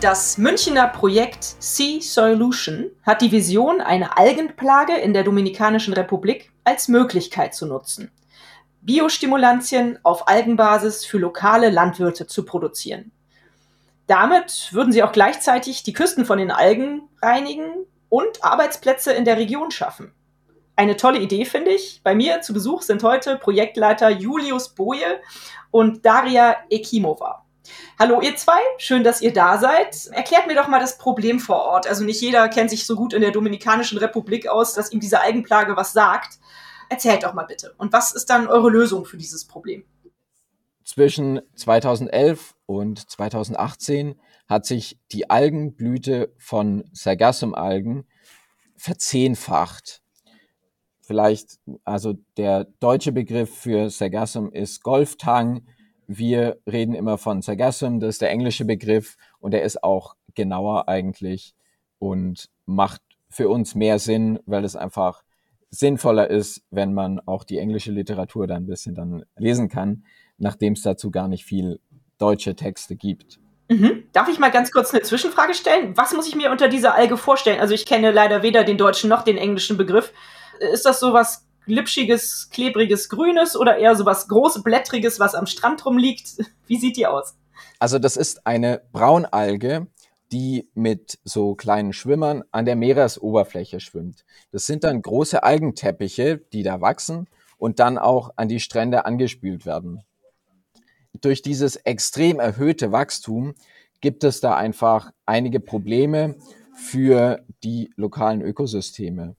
Das Münchner Projekt Sea Solution hat die Vision, eine Algenplage in der Dominikanischen Republik als Möglichkeit zu nutzen. Biostimulantien auf Algenbasis für lokale Landwirte zu produzieren. Damit würden sie auch gleichzeitig die Küsten von den Algen reinigen und Arbeitsplätze in der Region schaffen. Eine tolle Idee, finde ich. Bei mir zu Besuch sind heute Projektleiter Julius Boje und Daria Ekimova. Hallo ihr zwei, schön, dass ihr da seid. Erklärt mir doch mal das Problem vor Ort. Also nicht jeder kennt sich so gut in der Dominikanischen Republik aus, dass ihm diese Algenplage was sagt. Erzählt doch mal bitte. Und was ist dann eure Lösung für dieses Problem? Zwischen 2011 und 2018 hat sich die Algenblüte von Sargassum-Algen verzehnfacht. Vielleicht, also der deutsche Begriff für Sargassum ist Golftang. Wir reden immer von Sargassum, das ist der englische Begriff und der ist auch genauer eigentlich und macht für uns mehr Sinn, weil es einfach sinnvoller ist, wenn man auch die englische Literatur da ein bisschen dann lesen kann, nachdem es dazu gar nicht viel deutsche Texte gibt. Mhm. Darf ich mal ganz kurz eine Zwischenfrage stellen? Was muss ich mir unter dieser Alge vorstellen? Also ich kenne leider weder den deutschen noch den englischen Begriff. Ist das so was glitschiges, klebriges, grünes oder eher so was groß blättriges, was am Strand rumliegt? Wie sieht die aus? Also das ist eine Braunalge, die mit so kleinen Schwimmern an der Meeresoberfläche schwimmt. Das sind dann große Algenteppiche, die da wachsen und dann auch an die Strände angespült werden. Durch dieses extrem erhöhte Wachstum gibt es da einfach einige Probleme für die lokalen Ökosysteme.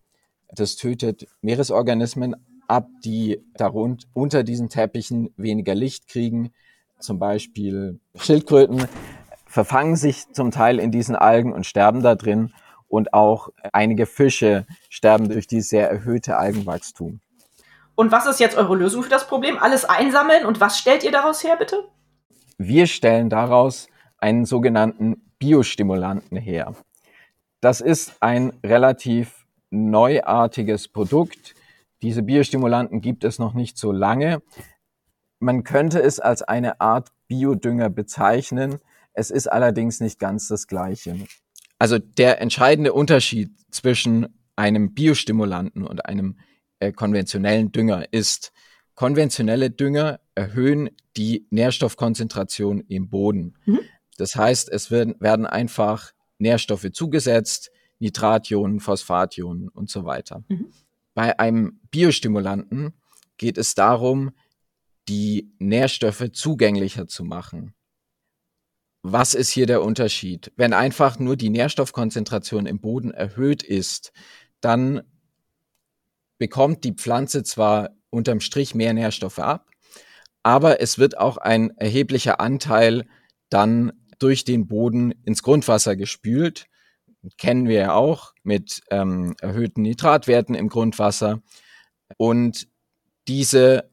Das tötet Meeresorganismen ab, die darunter unter diesen Teppichen weniger Licht kriegen. Zum Beispiel Schildkröten verfangen sich zum Teil in diesen Algen und sterben da drin. Und auch einige Fische sterben durch dieses sehr erhöhte Algenwachstum. Und was ist jetzt eure Lösung für das Problem? Alles einsammeln und was stellt ihr daraus her, bitte? Wir stellen daraus einen sogenannten Biostimulanten her. Das ist ein relativ neuartiges Produkt. Diese Biostimulanten gibt es noch nicht so lange. Man könnte es als eine Art Biodünger bezeichnen, es ist allerdings nicht ganz das Gleiche. Also der entscheidende Unterschied zwischen einem Biostimulanten und einem äh, konventionellen Dünger ist, konventionelle Dünger erhöhen die Nährstoffkonzentration im Boden. Mhm. Das heißt, es werden, werden einfach Nährstoffe zugesetzt, Nitrationen, Phosphationen und so weiter. Mhm. Bei einem Biostimulanten geht es darum, die Nährstoffe zugänglicher zu machen. Was ist hier der Unterschied? Wenn einfach nur die Nährstoffkonzentration im Boden erhöht ist, dann bekommt die Pflanze zwar unterm Strich mehr Nährstoffe ab, aber es wird auch ein erheblicher Anteil dann durch den Boden ins Grundwasser gespült. Kennen wir ja auch mit ähm, erhöhten Nitratwerten im Grundwasser. Und diese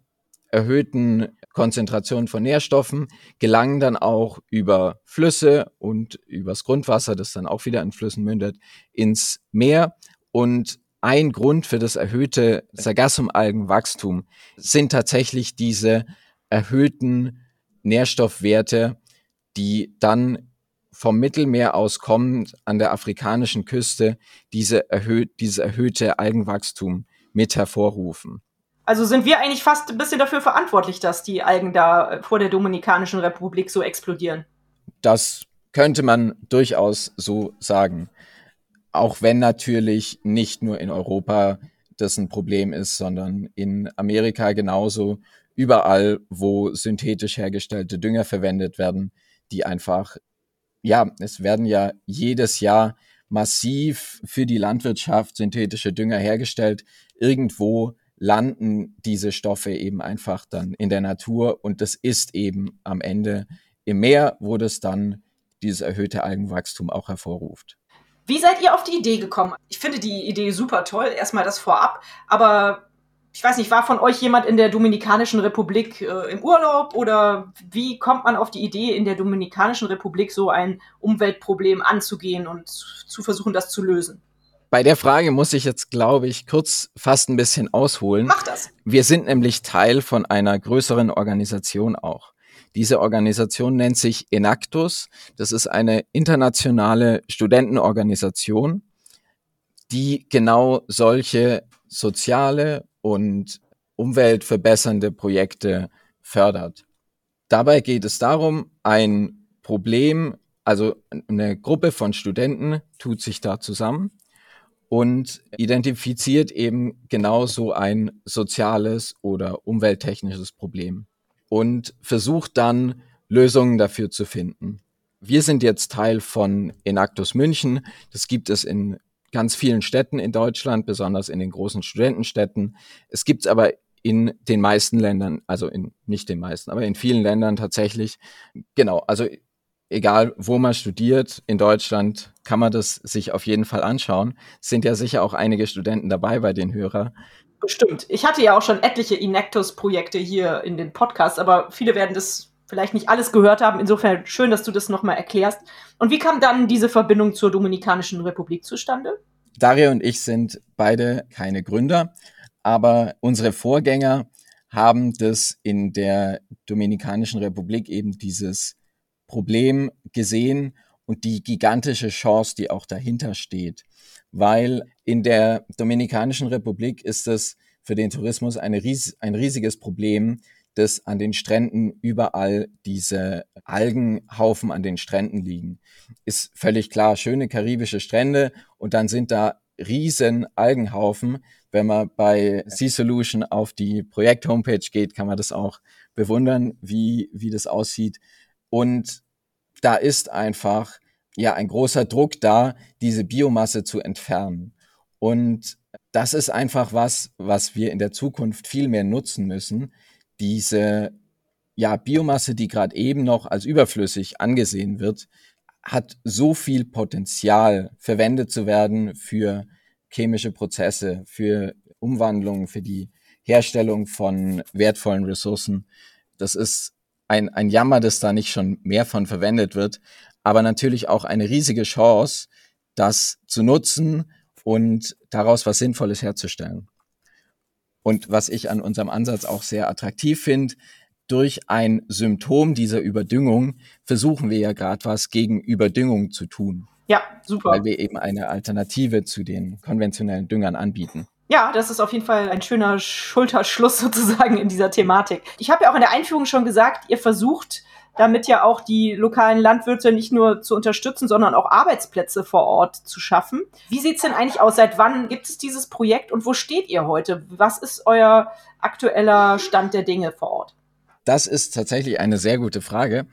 erhöhten Konzentration von Nährstoffen gelangen dann auch über Flüsse und übers Grundwasser, das dann auch wieder in Flüssen mündet, ins Meer. Und ein Grund für das erhöhte Sargassumalgenwachstum sind tatsächlich diese erhöhten Nährstoffwerte, die dann vom Mittelmeer aus kommend an der afrikanischen Küste diese erhöht, dieses erhöhte Algenwachstum mit hervorrufen. Also sind wir eigentlich fast ein bisschen dafür verantwortlich, dass die Algen da äh, vor der Dominikanischen Republik so explodieren. Das könnte man durchaus so sagen. Auch wenn natürlich nicht nur in Europa das ein Problem ist, sondern in Amerika genauso. Überall, wo synthetisch hergestellte Dünger verwendet werden, die einfach, ja, es werden ja jedes Jahr massiv für die Landwirtschaft synthetische Dünger hergestellt. Irgendwo landen diese Stoffe eben einfach dann in der Natur und das ist eben am Ende im Meer, wo das dann dieses erhöhte Algenwachstum auch hervorruft. Wie seid ihr auf die Idee gekommen? Ich finde die Idee super toll, erstmal das vorab, aber ich weiß nicht, war von euch jemand in der Dominikanischen Republik äh, im Urlaub oder wie kommt man auf die Idee, in der Dominikanischen Republik so ein Umweltproblem anzugehen und zu versuchen, das zu lösen? Bei der Frage muss ich jetzt, glaube ich, kurz fast ein bisschen ausholen. Mach das. Wir sind nämlich Teil von einer größeren Organisation auch. Diese Organisation nennt sich Enactus. Das ist eine internationale Studentenorganisation, die genau solche soziale und umweltverbessernde Projekte fördert. Dabei geht es darum, ein Problem, also eine Gruppe von Studenten tut sich da zusammen und identifiziert eben genauso ein soziales oder umwelttechnisches Problem und versucht dann Lösungen dafür zu finden. Wir sind jetzt Teil von Enactus München. Das gibt es in ganz vielen Städten in Deutschland, besonders in den großen Studentenstädten. Es gibt es aber in den meisten Ländern, also in nicht den meisten, aber in vielen Ländern tatsächlich. Genau, also egal wo man studiert, in Deutschland kann man das sich auf jeden Fall anschauen. Es sind ja sicher auch einige Studenten dabei bei den Hörer. Bestimmt. Ich hatte ja auch schon etliche Inactus-Projekte hier in den Podcasts, aber viele werden das vielleicht nicht alles gehört haben. Insofern schön, dass du das nochmal erklärst. Und wie kam dann diese Verbindung zur Dominikanischen Republik zustande? Dario und ich sind beide keine Gründer, aber unsere Vorgänger haben das in der Dominikanischen Republik eben dieses Problem gesehen und die gigantische Chance, die auch dahinter steht. Weil in der Dominikanischen Republik ist es für den Tourismus ries ein riesiges Problem, dass an den Stränden überall diese Algenhaufen an den Stränden liegen. Ist völlig klar, schöne karibische Strände und dann sind da riesen Algenhaufen. Wenn man bei Sea Solution auf die Projekt-Homepage geht, kann man das auch bewundern, wie, wie das aussieht. Und da ist einfach ja ein großer Druck da, diese Biomasse zu entfernen. Und das ist einfach was, was wir in der Zukunft viel mehr nutzen müssen. Diese ja, Biomasse, die gerade eben noch als überflüssig angesehen wird, hat so viel Potenzial, verwendet zu werden für chemische Prozesse, für Umwandlungen, für die Herstellung von wertvollen Ressourcen. Das ist ein, ein Jammer, dass da nicht schon mehr von verwendet wird, aber natürlich auch eine riesige Chance, das zu nutzen und daraus was Sinnvolles herzustellen. Und was ich an unserem Ansatz auch sehr attraktiv finde, durch ein Symptom dieser Überdüngung versuchen wir ja gerade was gegen Überdüngung zu tun. Ja, super. Weil wir eben eine Alternative zu den konventionellen Düngern anbieten. Ja, das ist auf jeden Fall ein schöner Schulterschluss sozusagen in dieser Thematik. Ich habe ja auch in der Einführung schon gesagt, ihr versucht damit ja auch die lokalen Landwirte nicht nur zu unterstützen, sondern auch Arbeitsplätze vor Ort zu schaffen. Wie sieht's denn eigentlich aus? Seit wann gibt es dieses Projekt und wo steht ihr heute? Was ist euer aktueller Stand der Dinge vor Ort? Das ist tatsächlich eine sehr gute Frage.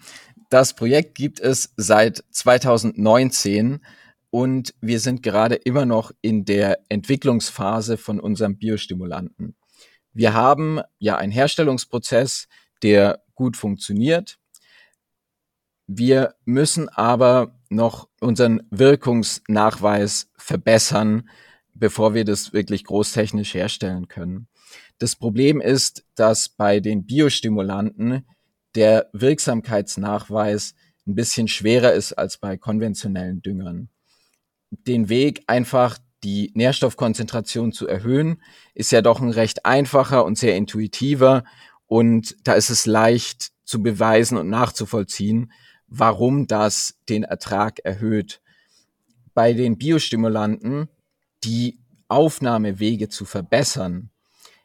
Das Projekt gibt es seit 2019 und wir sind gerade immer noch in der Entwicklungsphase von unserem Biostimulanten. Wir haben ja einen Herstellungsprozess, der gut funktioniert. Wir müssen aber noch unseren Wirkungsnachweis verbessern, bevor wir das wirklich großtechnisch herstellen können. Das Problem ist, dass bei den Biostimulanten der Wirksamkeitsnachweis ein bisschen schwerer ist als bei konventionellen Düngern den Weg einfach die Nährstoffkonzentration zu erhöhen, ist ja doch ein recht einfacher und sehr intuitiver. Und da ist es leicht zu beweisen und nachzuvollziehen, warum das den Ertrag erhöht. Bei den Biostimulanten, die Aufnahmewege zu verbessern,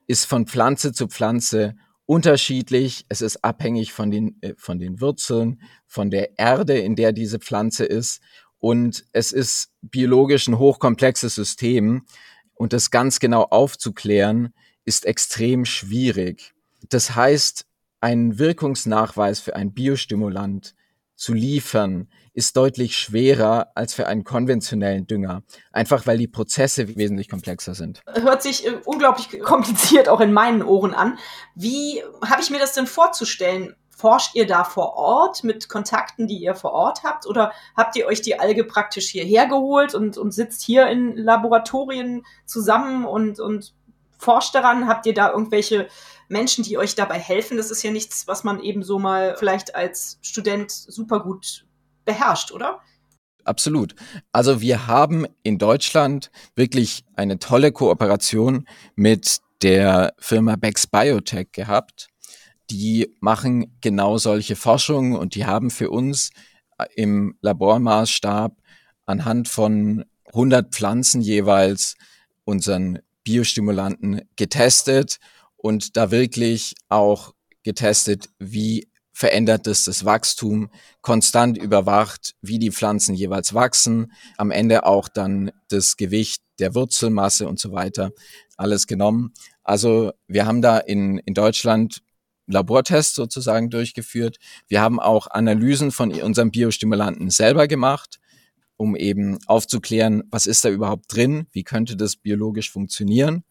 ist von Pflanze zu Pflanze unterschiedlich. Es ist abhängig von den, äh, von den Wurzeln, von der Erde, in der diese Pflanze ist. Und es ist biologisch ein hochkomplexes System. Und das ganz genau aufzuklären, ist extrem schwierig. Das heißt, einen Wirkungsnachweis für ein Biostimulant zu liefern, ist deutlich schwerer als für einen konventionellen Dünger. Einfach weil die Prozesse wesentlich komplexer sind. Hört sich äh, unglaublich kompliziert auch in meinen Ohren an. Wie habe ich mir das denn vorzustellen? forscht ihr da vor Ort mit Kontakten, die ihr vor Ort habt? Oder habt ihr euch die Alge praktisch hierher geholt und, und sitzt hier in Laboratorien zusammen und, und forscht daran? Habt ihr da irgendwelche Menschen, die euch dabei helfen? Das ist ja nichts, was man eben so mal vielleicht als Student super gut beherrscht, oder? Absolut. Also wir haben in Deutschland wirklich eine tolle Kooperation mit der Firma Bex Biotech gehabt. Die machen genau solche Forschungen und die haben für uns äh, im Labormaßstab anhand von 100 Pflanzen jeweils unseren Biostimulanten getestet und da wirklich auch getestet, wie verändert es das Wachstum, konstant überwacht, wie die Pflanzen jeweils wachsen, am Ende auch dann das Gewicht der Wurzelmasse und so weiter, alles genommen. Also wir haben da in, in Deutschland Labortests sozusagen durchgeführt. Wir haben auch Analysen von unserem Biostimulanten selber gemacht, um eben aufzuklären, was ist da überhaupt drin, wie könnte das biologisch funktionieren.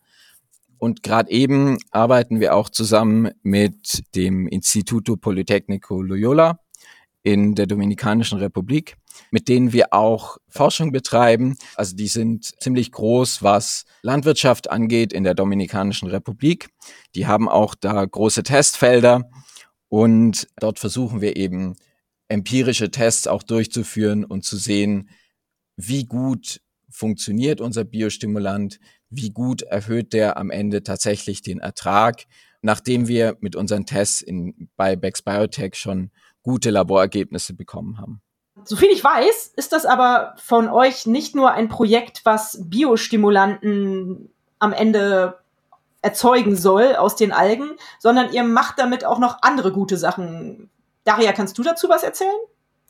Und gerade eben arbeiten wir auch zusammen mit dem Instituto Politecnico Loyola in der Dominikanischen Republik, mit denen wir auch Forschung betreiben. Also die sind ziemlich groß, was Landwirtschaft angeht in der Dominikanischen Republik. Die haben auch da große Testfelder und dort versuchen wir eben empirische Tests auch durchzuführen und zu sehen, wie gut funktioniert unser Biostimulant, wie gut erhöht der am Ende tatsächlich den Ertrag, nachdem wir mit unseren Tests in, bei Bex Biotech schon gute Laborergebnisse bekommen haben. Soviel ich weiß, ist das aber von euch nicht nur ein Projekt, was Biostimulanten am Ende erzeugen soll aus den Algen, sondern ihr macht damit auch noch andere gute Sachen. Daria, kannst du dazu was erzählen?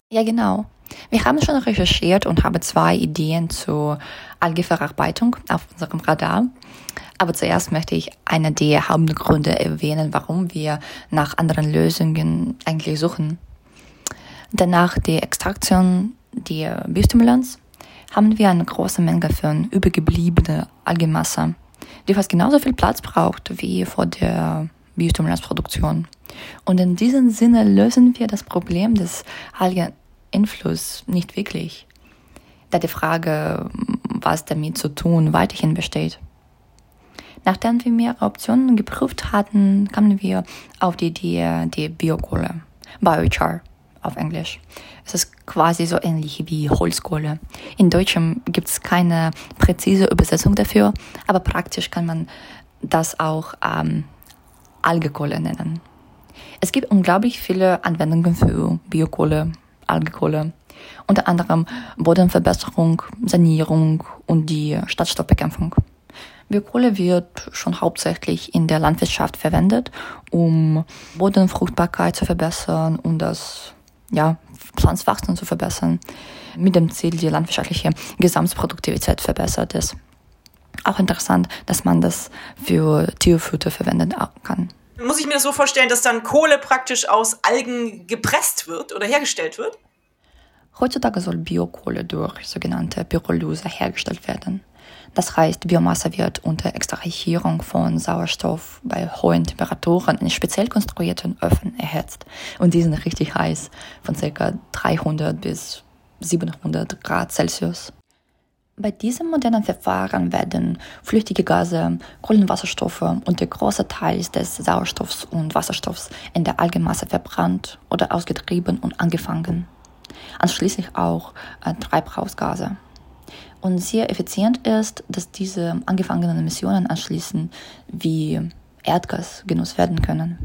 Ja, genau. Wir haben schon recherchiert und haben zwei Ideen zur Algeverarbeitung auf unserem Radar. Aber zuerst möchte ich eine der Hauptgründe erwähnen, warum wir nach anderen Lösungen eigentlich suchen. Danach die Extraktion der Biostimulans haben wir eine große Menge von übergebliebene Algenmasse, die fast genauso viel Platz braucht wie vor der Biostimulansproduktion. Und in diesem Sinne lösen wir das Problem des Algeninfluss nicht wirklich, da die Frage, was damit zu tun, weiterhin besteht. Nachdem wir mehrere Optionen geprüft hatten, kamen wir auf die Idee die Biokohle, Biochar auf Englisch. Es ist quasi so ähnlich wie Holzkohle. In Deutschem gibt es keine präzise Übersetzung dafür, aber praktisch kann man das auch ähm, Algekohle nennen. Es gibt unglaublich viele Anwendungen für Biokohle, Algekohle. Unter anderem Bodenverbesserung, Sanierung und die Stadtstoffbekämpfung. Biokohle wird schon hauptsächlich in der Landwirtschaft verwendet, um Bodenfruchtbarkeit zu verbessern und das ja, Pflanzwachstum zu verbessern, mit dem Ziel, die landwirtschaftliche Gesamtproduktivität verbessert ist. Auch interessant, dass man das für Tierfutter verwenden kann. Muss ich mir das so vorstellen, dass dann Kohle praktisch aus Algen gepresst wird oder hergestellt wird? Heutzutage soll Biokohle durch sogenannte Pyrolyse hergestellt werden. Das heißt, Biomasse wird unter Extrahierung von Sauerstoff bei hohen Temperaturen in speziell konstruierten Öfen erhitzt. Und die sind richtig heiß, von ca. 300 bis 700 Grad Celsius. Bei diesem modernen Verfahren werden flüchtige Gase, Kohlenwasserstoffe und der große Teil des Sauerstoffs und Wasserstoffs in der Algenmasse verbrannt oder ausgetrieben und angefangen. Anschließend auch äh, Treibhausgase. Und sehr effizient ist, dass diese angefangenen Emissionen anschließend wie Erdgas genutzt werden können.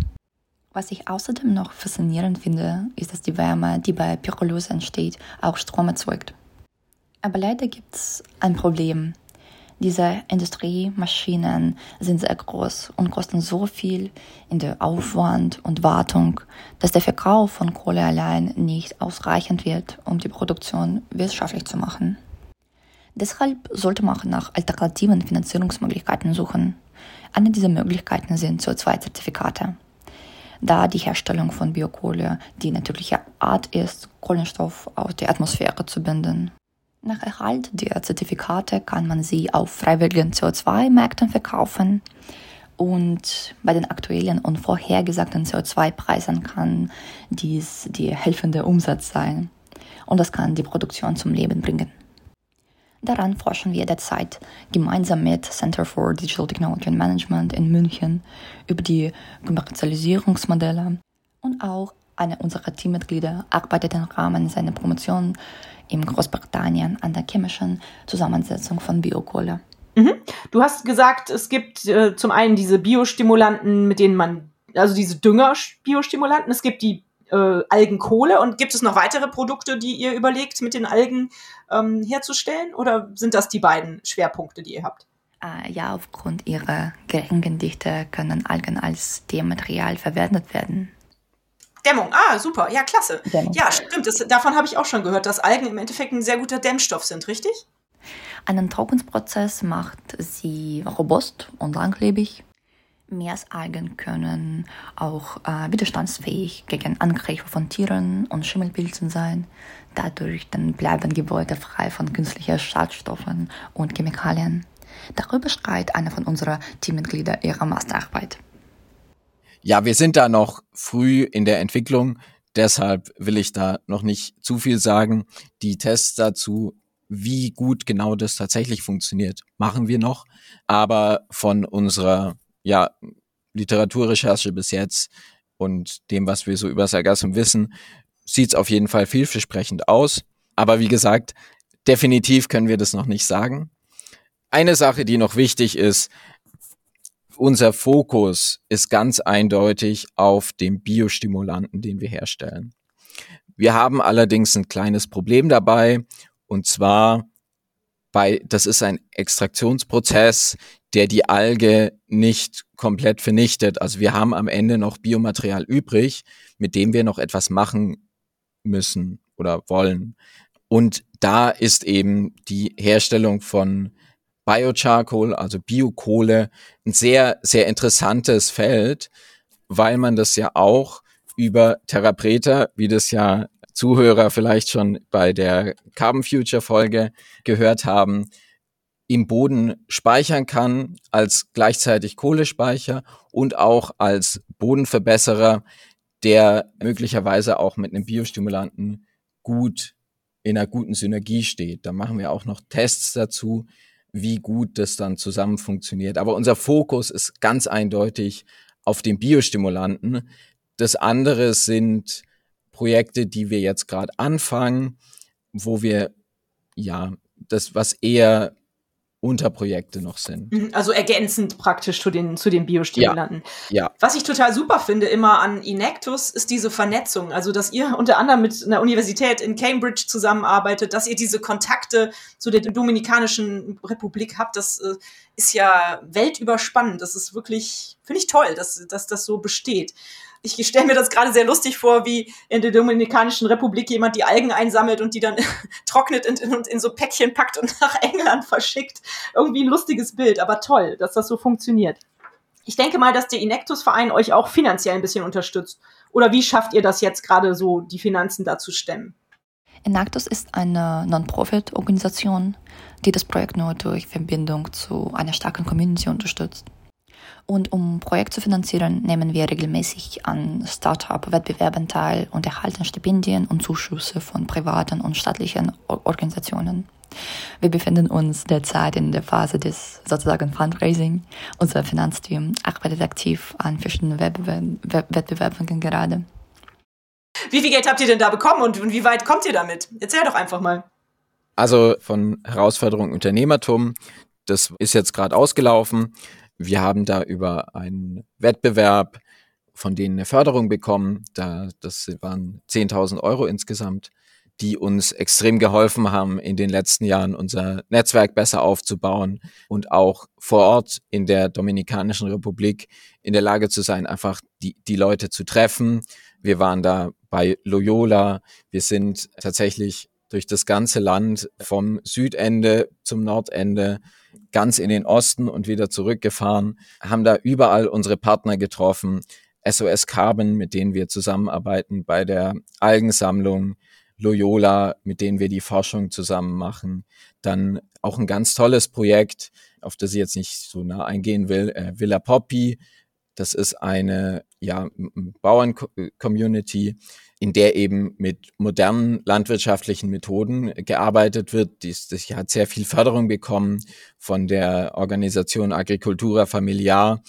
Was ich außerdem noch faszinierend finde, ist, dass die Wärme, die bei Pyrolyse entsteht, auch Strom erzeugt. Aber leider gibt es ein Problem. Diese Industriemaschinen sind sehr groß und kosten so viel in der Aufwand und Wartung, dass der Verkauf von Kohle allein nicht ausreichend wird, um die Produktion wirtschaftlich zu machen. Deshalb sollte man nach alternativen Finanzierungsmöglichkeiten suchen. Eine dieser Möglichkeiten sind CO2-Zertifikate. Da die Herstellung von Biokohle die natürliche Art ist, Kohlenstoff aus der Atmosphäre zu binden. Nach Erhalt der Zertifikate kann man sie auf freiwilligen CO2-Märkten verkaufen Und bei den aktuellen und vorhergesagten CO2-Preisen kann dies die helfende Umsatz sein. Und das kann die Produktion zum Leben bringen. Daran forschen wir derzeit gemeinsam mit Center for Digital Technology and Management in München über die Kommerzialisierungsmodelle und auch eine unserer Teammitglieder arbeitet im Rahmen seiner Promotion in Großbritannien an der chemischen Zusammensetzung von Biokohle. Mhm. Du hast gesagt, es gibt äh, zum einen diese Biostimulanten, mit denen man, also diese Dünger-Biostimulanten, es gibt die äh, Algenkohle und gibt es noch weitere Produkte, die ihr überlegt, mit den Algen ähm, herzustellen? Oder sind das die beiden Schwerpunkte, die ihr habt? Äh, ja, aufgrund ihrer geringen Dichte können Algen als Dämmmaterial verwendet werden. Dämmung, ah, super, ja, klasse. Dämmung. Ja, stimmt, das, davon habe ich auch schon gehört, dass Algen im Endeffekt ein sehr guter Dämmstoff sind, richtig? Einen Trockensprozess macht sie robust und langlebig. Meersalgen können auch äh, widerstandsfähig gegen Angriffe von Tieren und Schimmelpilzen sein. Dadurch dann bleiben Gebäude frei von künstlichen Schadstoffen und Chemikalien. Darüber schreibt einer von unserer Teammitglieder ihre Masterarbeit. Ja, wir sind da noch früh in der Entwicklung. Deshalb will ich da noch nicht zu viel sagen. Die Tests dazu wie gut genau das tatsächlich funktioniert, machen wir noch. Aber von unserer ja, Literaturrecherche bis jetzt und dem, was wir so über Sargassum wissen, sieht es auf jeden Fall vielversprechend aus. Aber wie gesagt, definitiv können wir das noch nicht sagen. Eine Sache, die noch wichtig ist, unser Fokus ist ganz eindeutig auf dem Biostimulanten, den wir herstellen. Wir haben allerdings ein kleines Problem dabei und zwar bei, das ist ein Extraktionsprozess, der die Alge nicht komplett vernichtet. Also wir haben am Ende noch Biomaterial übrig, mit dem wir noch etwas machen müssen oder wollen. Und da ist eben die Herstellung von Biocharcoal, also Biokohle, ein sehr, sehr interessantes Feld, weil man das ja auch über Therapreta, wie das ja Zuhörer vielleicht schon bei der Carbon Future Folge gehört haben, im Boden speichern kann als gleichzeitig Kohlespeicher und auch als Bodenverbesserer, der möglicherweise auch mit einem Biostimulanten gut in einer guten Synergie steht. Da machen wir auch noch Tests dazu, wie gut das dann zusammen funktioniert. Aber unser Fokus ist ganz eindeutig auf den Biostimulanten. Das andere sind Projekte, die wir jetzt gerade anfangen, wo wir ja das, was eher Unterprojekte noch sind. Mhm, also ergänzend praktisch zu den, zu den Biostimulanten. Ja, ja. Was ich total super finde immer an Inectus ist diese Vernetzung. Also, dass ihr unter anderem mit einer Universität in Cambridge zusammenarbeitet, dass ihr diese Kontakte zu der Dominikanischen Republik habt, das äh, ist ja weltüberspannend. Das ist wirklich, finde ich toll, dass, dass das so besteht ich stelle mir das gerade sehr lustig vor, wie in der Dominikanischen Republik jemand die Algen einsammelt und die dann trocknet und in, in, so Päckchen packt und nach England verschickt. Irgendwie ein lustiges Bild, aber toll, dass das so funktioniert. Ich denke mal, dass der Inectus-Verein euch auch finanziell ein bisschen unterstützt. Oder wie schafft ihr das jetzt gerade so, die Finanzen da zu stemmen? Enactus ist eine Non-Profit-Organisation, die das Projekt nur durch Verbindung zu einer starken Community unterstützt. Und um Projekt zu finanzieren, nehmen wir regelmäßig an Start-up-Wettbewerben teil und erhalten Stipendien und Zuschüsse von privaten und staatlichen Organisationen. Wir befinden uns derzeit in der Phase des sozusagen Fundraising. Unser Finanzteam arbeitet aktiv an verschiedenen Wettbewerben gerade. Wie viel Geld habt ihr denn da bekommen und wie weit kommt ihr damit? Erzähl doch einfach mal. Also von Herausforderung Unternehmertum, das ist jetzt gerade ausgelaufen. Wir haben da über einen Wettbewerb von denen eine Förderung bekommen. Da, das waren 10.000 Euro insgesamt, die uns extrem geholfen haben, in den letzten Jahren unser Netzwerk besser aufzubauen und auch vor Ort in der Dominikanischen Republik in der Lage zu sein, einfach die, die Leute zu treffen. Wir waren da bei Loyola. Wir sind tatsächlich durch das ganze Land vom Südende zum Nordende ganz in den Osten und wieder zurückgefahren, haben da überall unsere Partner getroffen, SOS Carbon, mit denen wir zusammenarbeiten bei der Algensammlung, Loyola, mit denen wir die Forschung zusammen machen. Dann auch ein ganz tolles Projekt, auf das ich jetzt nicht so nah eingehen will, äh, Villa Poppy. Das ist eine ja, Bauern-Community, in der eben mit modernen landwirtschaftlichen Methoden gearbeitet wird. Die, die hat sehr viel Förderung bekommen von der Organisation Agricultura Familiar.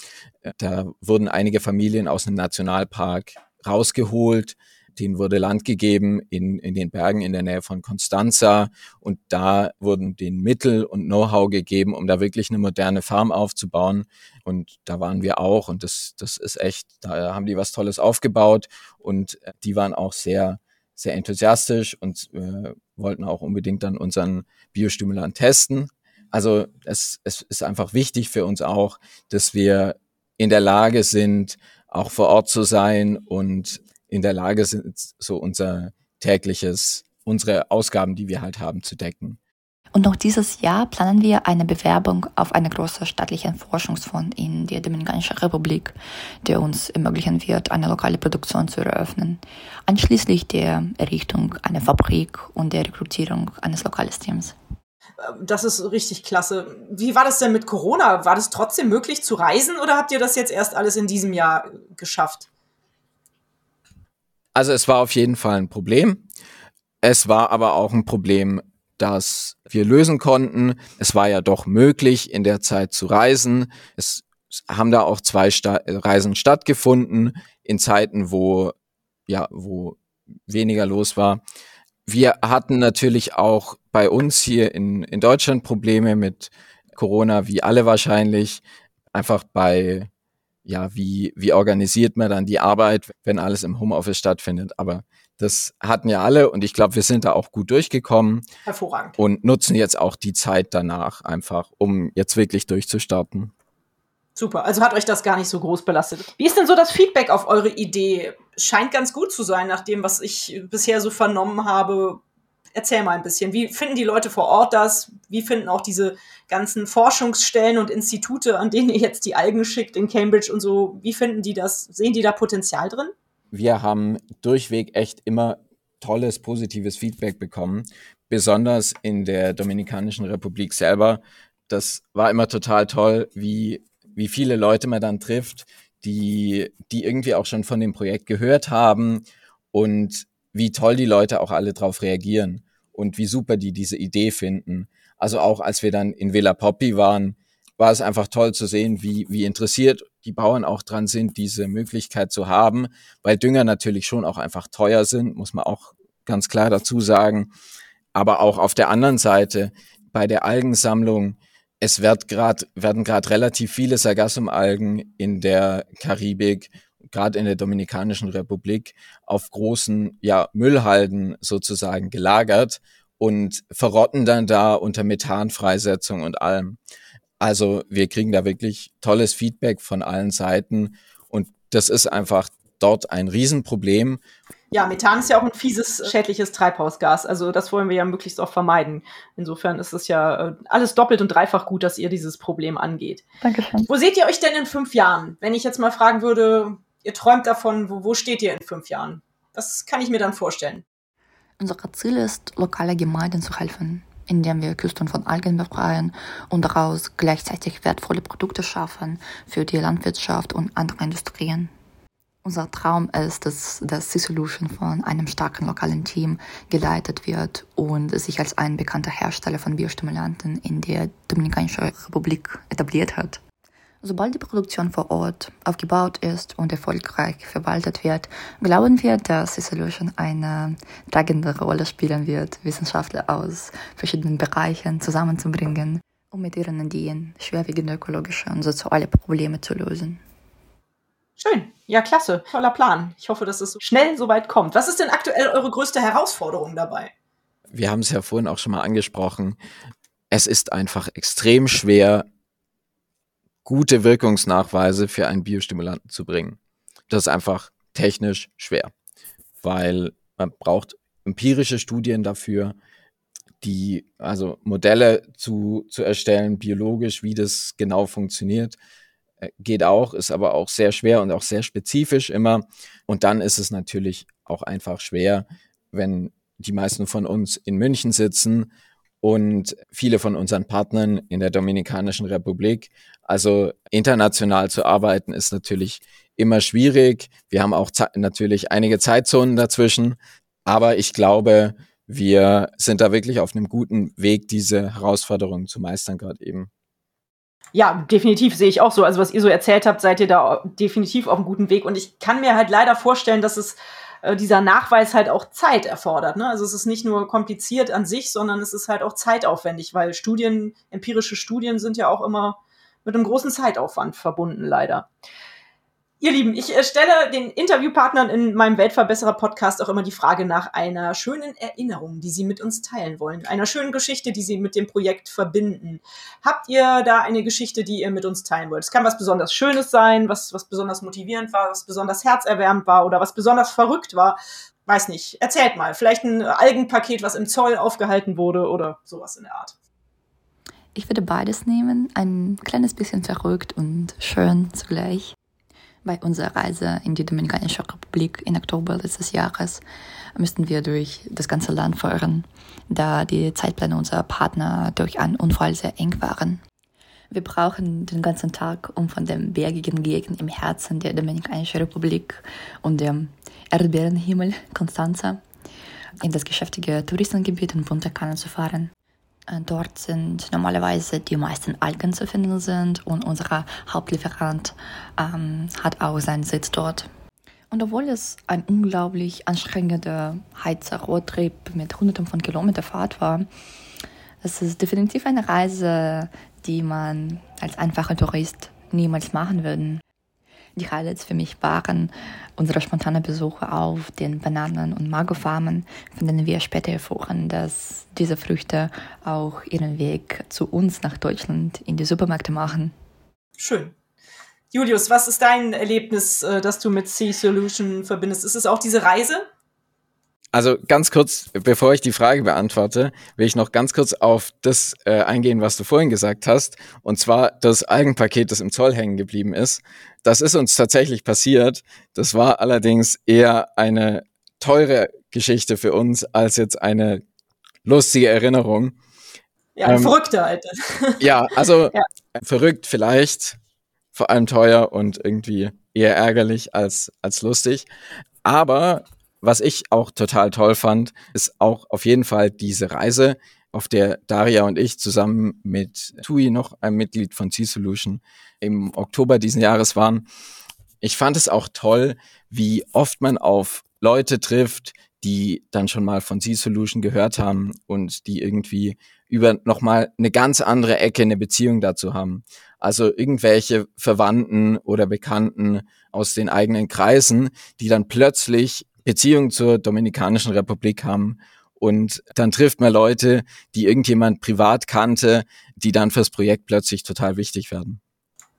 Da wurden einige Familien aus einem Nationalpark rausgeholt, denen wurde Land gegeben in, in den Bergen in der Nähe von Constanza und da wurden den Mittel und Know-how gegeben, um da wirklich eine moderne Farm aufzubauen. Und da waren wir auch und das, das ist echt, da haben die was Tolles aufgebaut und die waren auch sehr, sehr enthusiastisch und äh, wollten auch unbedingt dann unseren Biostimulant testen. Also es, es ist einfach wichtig für uns auch, dass wir in der Lage sind, auch vor Ort zu sein und in der Lage sind, so unser tägliches, unsere Ausgaben, die wir halt haben, zu decken. Und noch dieses Jahr planen wir eine Bewerbung auf einen großen staatlichen Forschungsfonds in der Dominikanischen Republik, der uns ermöglichen wird, eine lokale Produktion zu eröffnen, anschließend der Errichtung einer Fabrik und der Rekrutierung eines lokalen Teams. Das ist richtig klasse. Wie war das denn mit Corona? War das trotzdem möglich zu reisen oder habt ihr das jetzt erst alles in diesem Jahr geschafft? Also es war auf jeden Fall ein Problem. Es war aber auch ein Problem, das wir lösen konnten. Es war ja doch möglich, in der Zeit zu reisen. Es haben da auch zwei Sta Reisen stattgefunden in Zeiten, wo ja, wo weniger los war. Wir hatten natürlich auch bei uns hier in, in Deutschland Probleme mit Corona, wie alle wahrscheinlich, einfach bei ja, wie, wie organisiert man dann die Arbeit, wenn alles im Homeoffice stattfindet. Aber das hatten ja alle und ich glaube, wir sind da auch gut durchgekommen. Hervorragend. Und nutzen jetzt auch die Zeit danach einfach, um jetzt wirklich durchzustarten. Super, also hat euch das gar nicht so groß belastet. Wie ist denn so das Feedback auf eure Idee? Scheint ganz gut zu sein, nach dem, was ich bisher so vernommen habe. Erzähl mal ein bisschen. Wie finden die Leute vor Ort das? Wie finden auch diese ganzen Forschungsstellen und Institute, an denen ihr jetzt die Algen schickt in Cambridge und so, wie finden die das? Sehen die da Potenzial drin? Wir haben durchweg echt immer tolles, positives Feedback bekommen, besonders in der Dominikanischen Republik selber. Das war immer total toll, wie, wie viele Leute man dann trifft, die, die irgendwie auch schon von dem Projekt gehört haben und wie toll die Leute auch alle drauf reagieren und wie super die diese Idee finden. Also auch als wir dann in Villa Poppy waren, war es einfach toll zu sehen, wie, wie interessiert die Bauern auch dran sind, diese Möglichkeit zu haben, weil Dünger natürlich schon auch einfach teuer sind, muss man auch ganz klar dazu sagen. Aber auch auf der anderen Seite bei der Algensammlung, es wird grad, werden gerade relativ viele Sargassum-Algen in der Karibik gerade in der Dominikanischen Republik, auf großen ja, Müllhalden sozusagen gelagert und verrotten dann da unter Methanfreisetzung und allem. Also wir kriegen da wirklich tolles Feedback von allen Seiten und das ist einfach dort ein Riesenproblem. Ja, Methan ist ja auch ein fieses, schädliches Treibhausgas. Also das wollen wir ja möglichst auch vermeiden. Insofern ist es ja äh, alles doppelt und dreifach gut, dass ihr dieses Problem angeht. Dankeschön. Wo seht ihr euch denn in fünf Jahren? Wenn ich jetzt mal fragen würde, ihr träumt davon, wo, wo steht ihr in fünf Jahren? Was kann ich mir dann vorstellen? Unser Ziel ist, lokale Gemeinden zu helfen, indem wir Küsten von Algen befreien und daraus gleichzeitig wertvolle Produkte schaffen für die Landwirtschaft und andere Industrien. Unser Traum ist, dass das C-Solution von einem starken lokalen Team geleitet wird und sich als ein bekannter Hersteller von Biostimulanten in der Dominikanischen Republik etabliert hat. Sobald die Produktion vor Ort aufgebaut ist und erfolgreich verwaltet wird, glauben wir, dass Solution eine tragende Rolle spielen wird, Wissenschaftler aus verschiedenen Bereichen zusammenzubringen, um mit ihren Ideen schwerwiegende ökologische und soziale Probleme zu lösen. Schön. Ja, klasse. Toller Plan. Ich hoffe, dass es schnell so weit kommt. Was ist denn aktuell eure größte Herausforderung dabei? Wir haben es ja vorhin auch schon mal angesprochen. Es ist einfach extrem schwer, gute Wirkungsnachweise für einen Biostimulanten zu bringen. Das ist einfach technisch schwer, weil man braucht empirische Studien dafür, die, also Modelle zu, zu erstellen, biologisch, wie das genau funktioniert, äh, geht auch, ist aber auch sehr schwer und auch sehr spezifisch immer. Und dann ist es natürlich auch einfach schwer, wenn die meisten von uns in München sitzen und viele von unseren Partnern in der Dominikanischen Republik. Also international zu arbeiten ist natürlich immer schwierig. Wir haben auch natürlich einige Zeitzonen dazwischen, aber ich glaube, wir sind da wirklich auf einem guten Weg, diese Herausforderungen zu meistern gerade eben. Ja, definitiv sehe ich auch so. Also was ihr so erzählt habt, seid ihr da definitiv auf einem guten Weg. Und ich kann mir halt leider vorstellen, dass es äh, dieser Nachweis halt auch Zeit erfordert. Ne? Also es ist nicht nur kompliziert an sich, sondern es ist halt auch zeitaufwendig, weil Studien, empirische Studien sind ja auch immer mit einem großen Zeitaufwand verbunden, leider. Ihr Lieben, ich äh, stelle den Interviewpartnern in meinem Weltverbesserer-Podcast auch immer die Frage nach einer schönen Erinnerung, die sie mit uns teilen wollen. Einer schönen Geschichte, die sie mit dem Projekt verbinden. Habt ihr da eine Geschichte, die ihr mit uns teilen wollt? Es kann was besonders Schönes sein, was, was besonders motivierend war, was besonders herzerwärmend war oder was besonders verrückt war. Weiß nicht. Erzählt mal. Vielleicht ein Algenpaket, was im Zoll aufgehalten wurde oder sowas in der Art. Ich würde beides nehmen. Ein kleines bisschen verrückt und schön zugleich. Bei unserer Reise in die Dominikanische Republik im Oktober letztes Jahres müssten wir durch das ganze Land fahren, da die Zeitpläne unserer Partner durch einen Unfall sehr eng waren. Wir brauchen den ganzen Tag, um von dem bergigen Gegend im Herzen der Dominikanischen Republik und dem Erdbeerenhimmel Constanza in das geschäftige Touristengebiet in Punta Cana zu fahren. Äh, dort sind normalerweise die meisten Algen zu finden sind und unser Hauptlieferant ähm, hat auch seinen Sitz dort. Und obwohl es ein unglaublich anstrengender Heizer Roadtrip mit hunderten von Kilometern Fahrt war, es ist definitiv eine Reise, die man als einfacher Tourist niemals machen würde. Die Highlights für mich waren unsere spontane Besuche auf den Bananen- und Mangofarmen, von denen wir später erfuhren, dass diese Früchte auch ihren Weg zu uns nach Deutschland in die Supermärkte machen. Schön. Julius, was ist dein Erlebnis, äh, das du mit Sea Solution verbindest? Ist es auch diese Reise? Also ganz kurz, bevor ich die Frage beantworte, will ich noch ganz kurz auf das äh, eingehen, was du vorhin gesagt hast. Und zwar das Algenpaket, das im Zoll hängen geblieben ist. Das ist uns tatsächlich passiert. Das war allerdings eher eine teure Geschichte für uns als jetzt eine lustige Erinnerung. Ja, ein ähm, verrückter Alter. Ja, also ja. verrückt vielleicht, vor allem teuer und irgendwie eher ärgerlich als, als lustig. Aber was ich auch total toll fand, ist auch auf jeden Fall diese Reise, auf der Daria und ich zusammen mit Tui, noch ein Mitglied von C-Solution, im Oktober diesen Jahres waren. Ich fand es auch toll, wie oft man auf Leute trifft, die dann schon mal von C-Solution gehört haben und die irgendwie über nochmal eine ganz andere Ecke eine Beziehung dazu haben. Also irgendwelche Verwandten oder Bekannten aus den eigenen Kreisen, die dann plötzlich Beziehung zur Dominikanischen Republik haben. Und dann trifft man Leute, die irgendjemand privat kannte, die dann fürs Projekt plötzlich total wichtig werden.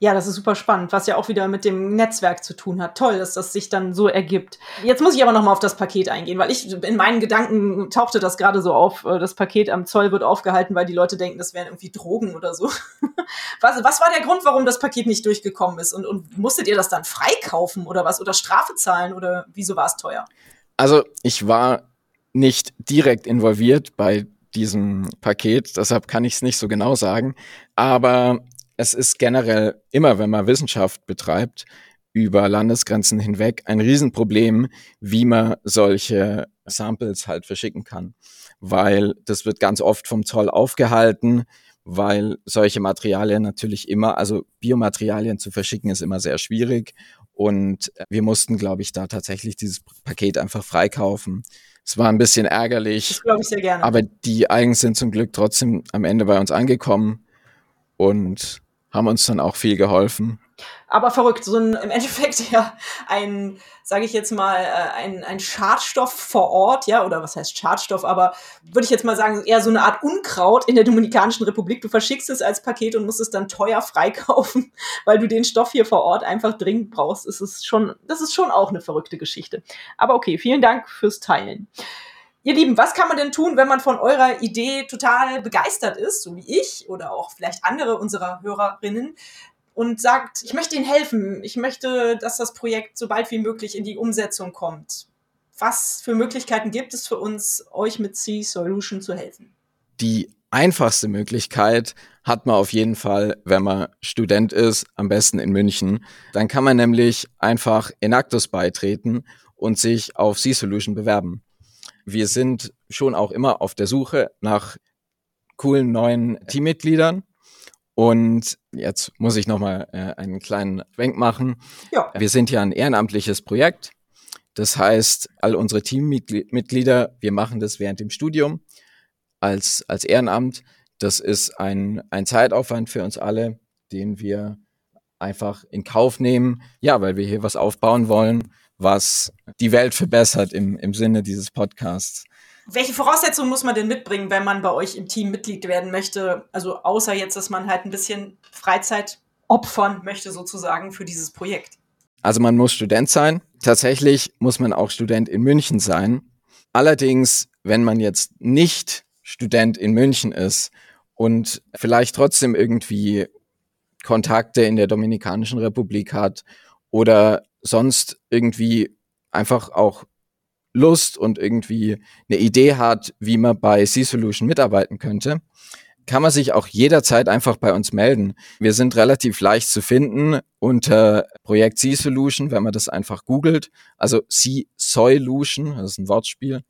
Ja, das ist super spannend, was ja auch wieder mit dem Netzwerk zu tun hat. Toll, dass das sich dann so ergibt. Jetzt muss ich aber noch mal auf das Paket eingehen, weil ich in meinen Gedanken tauchte das gerade so auf. Äh, das Paket am Zoll wird aufgehalten, weil die Leute denken, das wären irgendwie Drogen oder so. Was, was war der Grund, warum das Paket nicht durchgekommen ist? Und, und musstet ihr das dann freikaufen oder was? Oder Strafe zahlen? Oder wieso war es teuer? Also ich war nicht direkt involviert bei diesem Paket, deshalb kann ich es nicht so genau sagen. Aber es ist generell immer, wenn man Wissenschaft betreibt, über Landesgrenzen hinweg ein Riesenproblem, wie man solche Samples halt verschicken kann. Weil das wird ganz oft vom Zoll aufgehalten, weil solche Materialien natürlich immer, also Biomaterialien zu verschicken ist immer sehr schwierig und wir mussten, glaube ich, da tatsächlich dieses Paket einfach freikaufen. Es war ein bisschen ärgerlich. Das glaube ich sehr gerne. Aber die Eigen sind zum Glück trotzdem am Ende bei uns angekommen und haben uns dann auch viel geholfen aber verrückt. So ein im Endeffekt ja ein, sage ich jetzt mal, äh, ein, ein Schadstoff vor Ort, ja, oder was heißt Schadstoff, aber würde ich jetzt mal sagen, eher so eine Art Unkraut in der Dominikanischen Republik. Du verschickst es als Paket und musst es dann teuer freikaufen, weil du den Stoff hier vor Ort einfach dringend brauchst. Das ist schon, das ist schon auch eine verrückte Geschichte. Aber okay, vielen Dank fürs Teilen. Ihr Lieben, was kann man denn tun, wenn man von eurer Idee total begeistert ist, so wie ich oder auch vielleicht andere unserer Hörerinnen? und sagt, ich möchte Ihnen helfen, ich möchte, dass das Projekt so bald wie möglich in die Umsetzung kommt. was für Möglichkeiten gibt es für uns, euch mit C-Solution zu helfen? Die einfachste Möglichkeit hat man auf jeden Fall, wenn man Student ist, am besten in München. Dann kann man nämlich einfach Enactus beitreten und sich auf C-Solution bewerben. Wir sind schon auch immer auf der Suche nach coolen neuen Teammitgliedern. Und jetzt muss ich nochmal äh, einen kleinen Schwenk machen. Ja. Wir sind ja ein ehrenamtliches Projekt. Das heißt, all unsere Teammitglieder, wir machen das während dem Studium als, als Ehrenamt. Das ist ein, ein Zeitaufwand für uns alle, den wir einfach in Kauf nehmen. Ja, weil wir hier was aufbauen wollen, was die Welt verbessert im, im Sinne dieses Podcasts. Welche Voraussetzungen muss man denn mitbringen, wenn man bei euch im Team Mitglied werden möchte? Also außer jetzt, dass man halt ein bisschen Freizeit opfern möchte sozusagen für dieses Projekt. Also man muss Student sein. Tatsächlich muss man auch Student in München sein. Allerdings, wenn man jetzt nicht Student in München ist und vielleicht trotzdem irgendwie Kontakte in der Dominikanischen Republik hat oder sonst irgendwie einfach auch Lust und irgendwie eine Idee hat, wie man bei C-Solution mitarbeiten könnte, kann man sich auch jederzeit einfach bei uns melden. Wir sind relativ leicht zu finden unter Projekt C-Solution, wenn man das einfach googelt. Also C-Solution, das ist ein Wortspiel.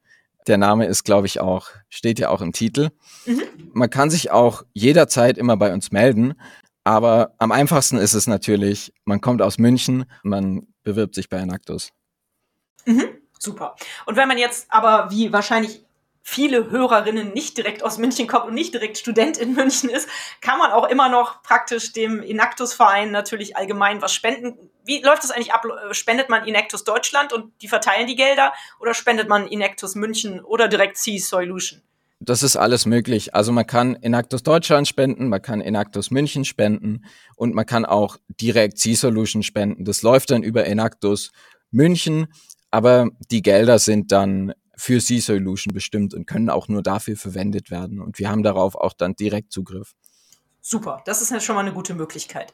Der Name ist, glaube ich, auch, steht ja auch im Titel. Mhm. Man kann sich auch jederzeit immer bei uns melden. Aber am einfachsten ist es natürlich, man kommt aus München, man bewirbt sich bei Enactus. Mhm. Super. Und wenn man jetzt aber, wie wahrscheinlich viele Hörerinnen nicht direkt aus München kommt und nicht direkt Student in München ist, kann man auch immer noch praktisch dem Inactus-Verein natürlich allgemein was spenden. Wie läuft das eigentlich ab? Spendet man Inactus Deutschland und die verteilen die Gelder oder spendet man Inactus München oder direkt C-Solution? Das ist alles möglich. Also man kann Inactus Deutschland spenden, man kann Inactus München spenden und man kann auch direkt C-Solution spenden. Das läuft dann über Inactus München aber die Gelder sind dann für C-Solution bestimmt und können auch nur dafür verwendet werden. Und wir haben darauf auch dann direkt Zugriff. Super, das ist ja schon mal eine gute Möglichkeit.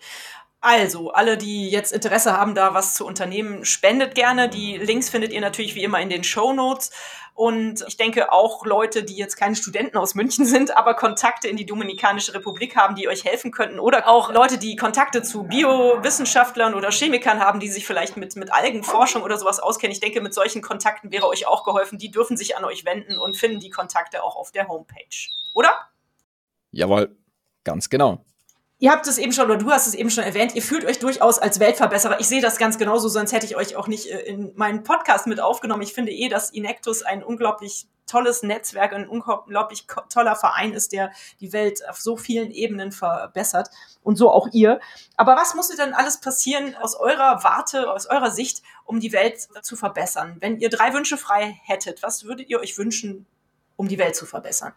Also, alle, die jetzt Interesse haben, da was zu unternehmen, spendet gerne. Die Links findet ihr natürlich wie immer in den Show Notes. Und ich denke auch Leute, die jetzt keine Studenten aus München sind, aber Kontakte in die Dominikanische Republik haben, die euch helfen könnten. Oder auch Leute, die Kontakte zu Biowissenschaftlern oder Chemikern haben, die sich vielleicht mit, mit Algenforschung oder sowas auskennen. Ich denke, mit solchen Kontakten wäre euch auch geholfen. Die dürfen sich an euch wenden und finden die Kontakte auch auf der Homepage. Oder? Jawohl, ganz genau. Ihr habt es eben schon, oder du hast es eben schon erwähnt, ihr fühlt euch durchaus als Weltverbesserer. Ich sehe das ganz genauso, sonst hätte ich euch auch nicht äh, in meinen Podcast mit aufgenommen. Ich finde eh, dass Inectus ein unglaublich tolles Netzwerk, ein unglaublich toller Verein ist, der die Welt auf so vielen Ebenen verbessert. Und so auch ihr. Aber was musste denn alles passieren aus eurer Warte, aus eurer Sicht, um die Welt zu verbessern? Wenn ihr drei Wünsche frei hättet, was würdet ihr euch wünschen, um die Welt zu verbessern?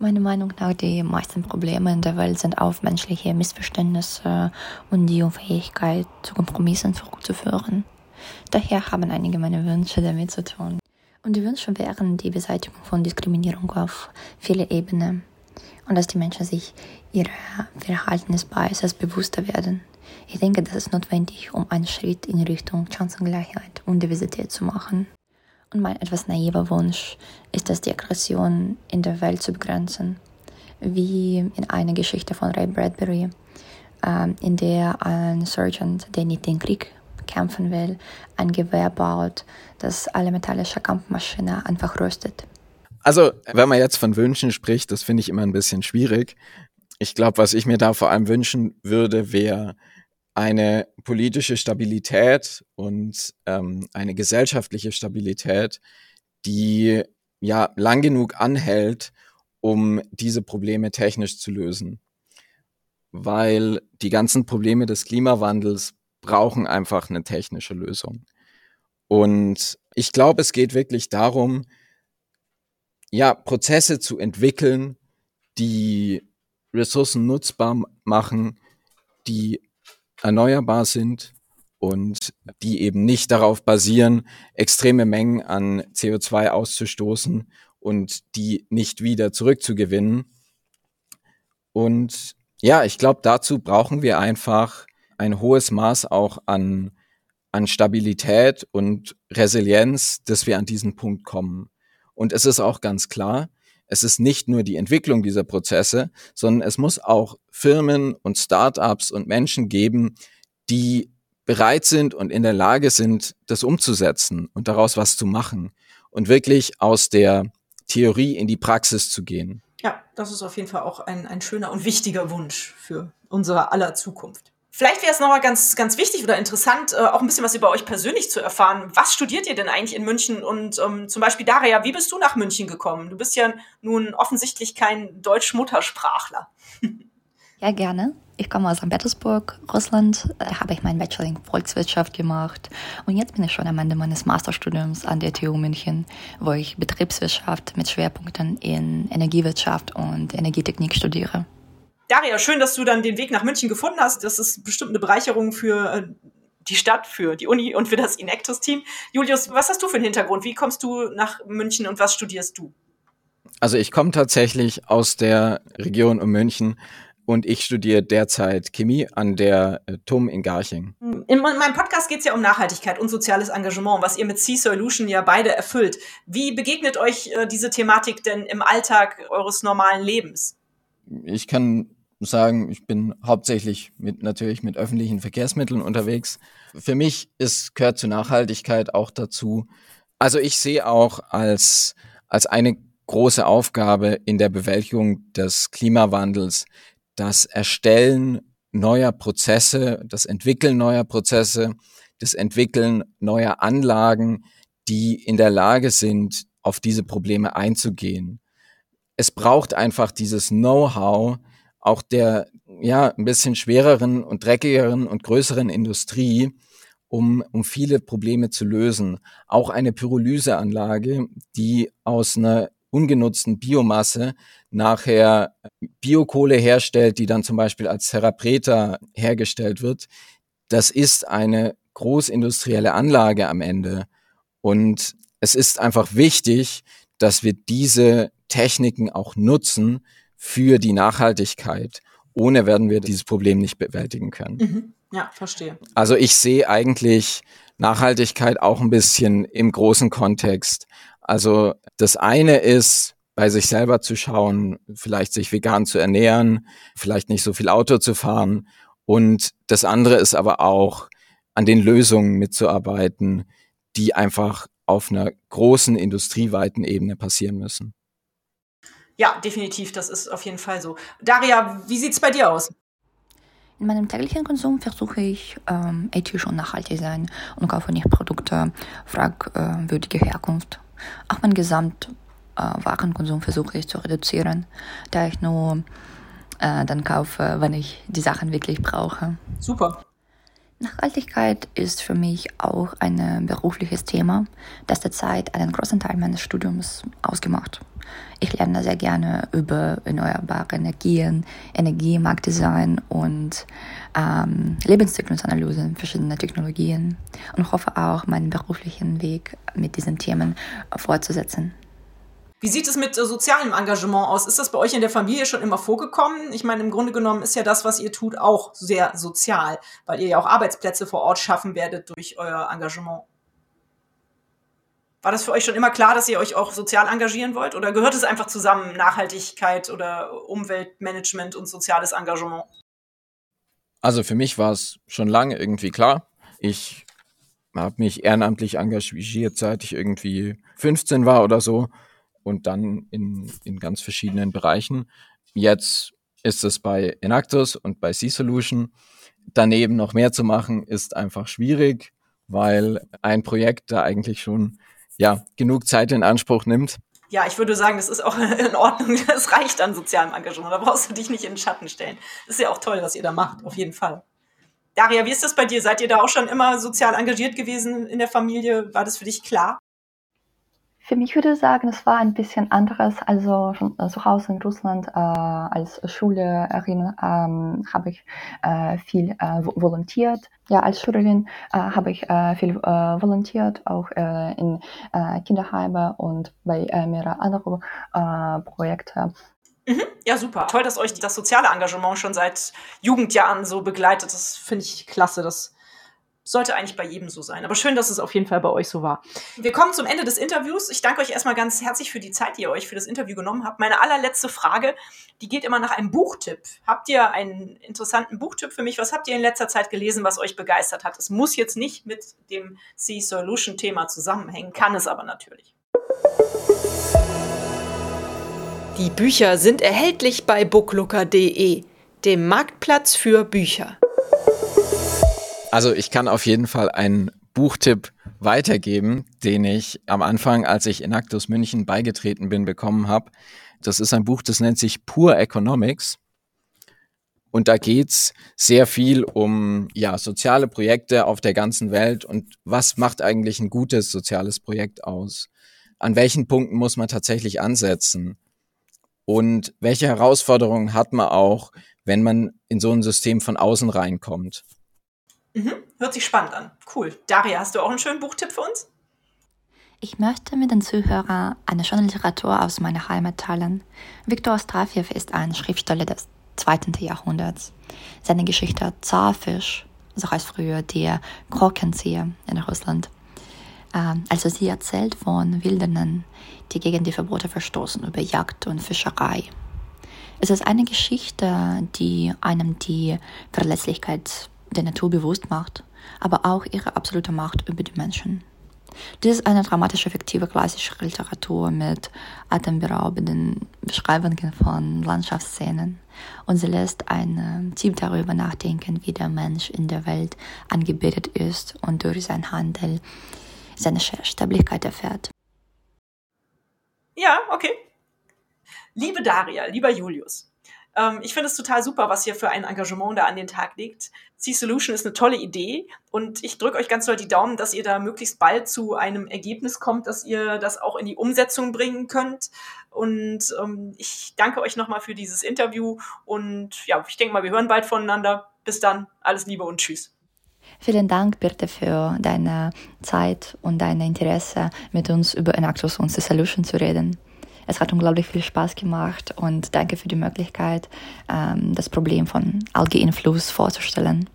Meiner Meinung nach, die meisten Probleme in der Welt sind auf menschliche Missverständnisse und die Unfähigkeit zu Kompromissen zurückzuführen. Daher haben einige meiner Wünsche damit zu tun. Und die Wünsche wären die Beseitigung von Diskriminierung auf viele Ebenen und dass die Menschen sich ihrer Verhaltensbiases bewusster werden. Ich denke, das ist notwendig, um einen Schritt in Richtung Chancengleichheit und Diversität zu machen. Und mein etwas naiver Wunsch ist es, die Aggression in der Welt zu begrenzen. Wie in einer Geschichte von Ray Bradbury, äh, in der ein Sergeant, der nicht den Krieg kämpfen will, ein Gewehr baut, das alle metallische Kampfmaschine einfach röstet. Also, wenn man jetzt von Wünschen spricht, das finde ich immer ein bisschen schwierig. Ich glaube, was ich mir da vor allem wünschen würde, wäre eine politische Stabilität und ähm, eine gesellschaftliche Stabilität, die ja lang genug anhält, um diese Probleme technisch zu lösen. Weil die ganzen Probleme des Klimawandels brauchen einfach eine technische Lösung. Und ich glaube, es geht wirklich darum, ja, Prozesse zu entwickeln, die Ressourcen nutzbar machen, die erneuerbar sind und die eben nicht darauf basieren, extreme Mengen an CO2 auszustoßen und die nicht wieder zurückzugewinnen. Und ja, ich glaube, dazu brauchen wir einfach ein hohes Maß auch an, an Stabilität und Resilienz, dass wir an diesen Punkt kommen. Und es ist auch ganz klar, es ist nicht nur die Entwicklung dieser Prozesse, sondern es muss auch Firmen und Startups und Menschen geben, die bereit sind und in der Lage sind, das umzusetzen und daraus was zu machen und wirklich aus der Theorie in die Praxis zu gehen. Ja, das ist auf jeden Fall auch ein, ein schöner und wichtiger Wunsch für unsere aller Zukunft. Vielleicht wäre es nochmal ganz, ganz wichtig oder interessant, äh, auch ein bisschen was über euch persönlich zu erfahren. Was studiert ihr denn eigentlich in München? Und ähm, zum Beispiel, Daria, wie bist du nach München gekommen? Du bist ja nun offensichtlich kein Deutsch-Muttersprachler. Ja, gerne. Ich komme aus St. Petersburg, Russland. Da habe ich meinen Bachelor in Volkswirtschaft gemacht. Und jetzt bin ich schon am Ende meines Masterstudiums an der TU München, wo ich Betriebswirtschaft mit Schwerpunkten in Energiewirtschaft und Energietechnik studiere. Daria, schön, dass du dann den Weg nach München gefunden hast. Das ist bestimmt eine Bereicherung für äh, die Stadt, für die Uni und für das Inactus-Team. Julius, was hast du für einen Hintergrund? Wie kommst du nach München und was studierst du? Also ich komme tatsächlich aus der Region um München und ich studiere derzeit Chemie an der äh, TUM in Garching. In meinem Podcast geht es ja um Nachhaltigkeit und soziales Engagement, was ihr mit Sea Solution ja beide erfüllt. Wie begegnet euch äh, diese Thematik denn im Alltag eures normalen Lebens? Ich kann sagen, ich bin hauptsächlich mit natürlich mit öffentlichen Verkehrsmitteln unterwegs. Für mich ist gehört zur Nachhaltigkeit auch dazu. Also ich sehe auch als als eine große Aufgabe in der Bewältigung des Klimawandels das Erstellen neuer Prozesse, das Entwickeln neuer Prozesse, das Entwickeln neuer Anlagen, die in der Lage sind, auf diese Probleme einzugehen. Es braucht einfach dieses Know-how auch der ja ein bisschen schwereren und dreckigeren und größeren Industrie, um, um viele Probleme zu lösen. Auch eine Pyrolyseanlage, die aus einer ungenutzten Biomasse nachher Biokohle herstellt, die dann zum Beispiel als Therapreta hergestellt wird, das ist eine großindustrielle Anlage am Ende. Und es ist einfach wichtig, dass wir diese Techniken auch nutzen für die Nachhaltigkeit. Ohne werden wir dieses Problem nicht bewältigen können. Mhm. Ja, verstehe. Also ich sehe eigentlich Nachhaltigkeit auch ein bisschen im großen Kontext. Also das eine ist, bei sich selber zu schauen, vielleicht sich vegan zu ernähren, vielleicht nicht so viel Auto zu fahren. Und das andere ist aber auch, an den Lösungen mitzuarbeiten, die einfach auf einer großen industrieweiten Ebene passieren müssen. Ja, definitiv, das ist auf jeden Fall so. Daria, wie sieht es bei dir aus? In meinem täglichen Konsum versuche ich ähm, ethisch und nachhaltig sein und kaufe nicht Produkte fragwürdige Herkunft. Auch mein Gesamt äh, Warenkonsum versuche ich zu reduzieren, da ich nur äh, dann kaufe, wenn ich die Sachen wirklich brauche. Super. Nachhaltigkeit ist für mich auch ein berufliches Thema, das derzeit einen großen Teil meines Studiums ausgemacht. Ich lerne sehr gerne über erneuerbare Energien, Energiemarktdesign und ähm, Lebenszyklusanalyse verschiedener Technologien und hoffe auch, meinen beruflichen Weg mit diesen Themen fortzusetzen. Wie sieht es mit äh, sozialem Engagement aus? Ist das bei euch in der Familie schon immer vorgekommen? Ich meine, im Grunde genommen ist ja das, was ihr tut, auch sehr sozial, weil ihr ja auch Arbeitsplätze vor Ort schaffen werdet durch euer Engagement. War das für euch schon immer klar, dass ihr euch auch sozial engagieren wollt? Oder gehört es einfach zusammen, Nachhaltigkeit oder Umweltmanagement und soziales Engagement? Also für mich war es schon lange irgendwie klar. Ich habe mich ehrenamtlich engagiert, seit ich irgendwie 15 war oder so und dann in, in ganz verschiedenen Bereichen. Jetzt ist es bei Enactus und bei C-Solution. Daneben noch mehr zu machen, ist einfach schwierig, weil ein Projekt da eigentlich schon ja, genug Zeit in Anspruch nimmt. Ja, ich würde sagen, das ist auch in Ordnung. Das reicht an sozialem Engagement. Da brauchst du dich nicht in den Schatten stellen. Das ist ja auch toll, was ihr da macht, auf jeden Fall. Daria, wie ist das bei dir? Seid ihr da auch schon immer sozial engagiert gewesen in der Familie? War das für dich klar? Für mich würde ich sagen, es war ein bisschen anderes. Also äh, zu Hause in Russland äh, als Schülerin ähm, habe ich äh, viel äh, volontiert. Ja, als Schülerin äh, habe ich äh, viel äh, volontiert, auch in Kinderheime und bei mehreren anderen Projekten. Mhm. Ja, super. Toll, dass euch das soziale Engagement schon seit Jugendjahren so begleitet. Das finde ich klasse. Das Sollte eigentlich bei jedem so sein. Aber schön, dass es auf jeden Fall bei euch so war. Wir kommen zum Ende des Interviews. Ich danke euch erstmal ganz herzlich für die Zeit, die ihr euch für das Interview genommen habt. Meine allerletzte Frage, die geht immer nach einem Buchtipp. Habt ihr einen interessanten Buchtipp für mich? Was habt ihr in letzter Zeit gelesen, was euch begeistert hat? Es muss jetzt nicht mit dem C-Solution-Thema zusammenhängen, kann es aber natürlich. Die Bücher sind erhältlich bei booklooker.de, dem Marktplatz für Bücher. Also ich kann auf jeden Fall einen Buchtipp weitergeben, den ich am Anfang, als ich in Actus München beigetreten bin, bekommen habe. Das ist ein Buch, das nennt sich Pure Economics. Und da geht's sehr viel um ja, soziale Projekte auf der ganzen Welt und was macht eigentlich ein gutes soziales Projekt aus? An welchen Punkten muss man tatsächlich ansetzen? Und welche Herausforderungen hat man auch, wenn man in so ein System von außen reinkommt? Mhm. Hört sich spannend an. Cool. Daria, hast du auch einen schönen Buchtipp für uns? Ich möchte mit den Zuhörern eine schöne Literatur aus meiner Heimat teilen. Viktor Ostrafjew ist ein Schriftsteller des zweiten Jahrhunderts. Seine Geschichte Zarfisch, so heißt früher der Krokenzieher in Russland, ähm, also sie erzählt von Wilderern, die gegen die Verbote verstoßen über Jagd und Fischerei. Es ist eine Geschichte, die einem die Verletzlichkeit der Natur bewusst macht, aber auch ihre absolute Macht über die Menschen. Dies ist eine dramatische, fiktive klassische Literatur mit atemberaubenden Beschreibungen von Landschaftsszenen und sie lässt einen tief darüber nachdenken, wie der Mensch in der Welt angebetet ist und durch seinen Handel seine Stabilität erfährt. Ja, okay. Liebe Daria, lieber Julius, ähm, ich finde es total super, was ihr für ein Engagement da an den Tag legt. C-Solution ist eine tolle Idee und ich drücke euch ganz doll die Daumen, dass ihr da möglichst bald zu einem Ergebnis kommt, dass ihr das auch in die Umsetzung bringen könnt. Und ähm, ich danke euch nochmal für dieses Interview und ja, ich denke mal, wir hören bald voneinander. Bis dann, alles Liebe und Tschüss. Vielen Dank, Birte, für deine Zeit und dein Interesse, mit uns über Enactus und C-Solution zu reden. Es hat unglaublich viel Spaß gemacht und danke für die Möglichkeit, ähm, das Problem von Algeinfluss vorzustellen.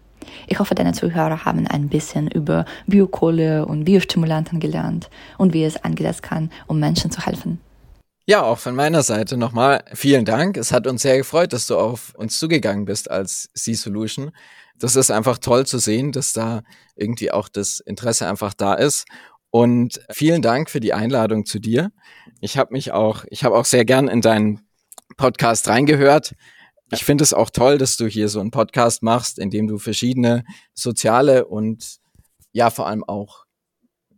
Ich hoffe, deine Zuhörer haben ein bisschen über Biokohle und Biostimulanten gelernt und wie es eingesetzt kann, um Menschen zu helfen. Ja, auch von meiner Seite nochmal vielen Dank. Es hat uns sehr gefreut, dass du auf uns zugegangen bist als C-Solution. Das ist einfach toll zu sehen, dass da irgendwie auch das Interesse einfach da ist. Und vielen Dank für die Einladung zu dir. Ich habe mich auch, ich habe auch sehr gern in deinen Podcast reingehört. Ich finde es auch toll, dass du hier so einen Podcast machst, in dem du verschiedene soziale und ja vor allem auch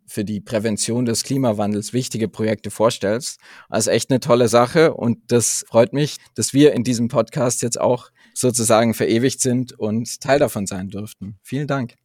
für die Prävention des Klimawandels wichtige Projekte vorstellst. Also echt eine tolle Sache und das freut mich, dass wir in diesem Podcast jetzt auch sozusagen verewigt sind und Teil davon sein dürften. Vielen Dank.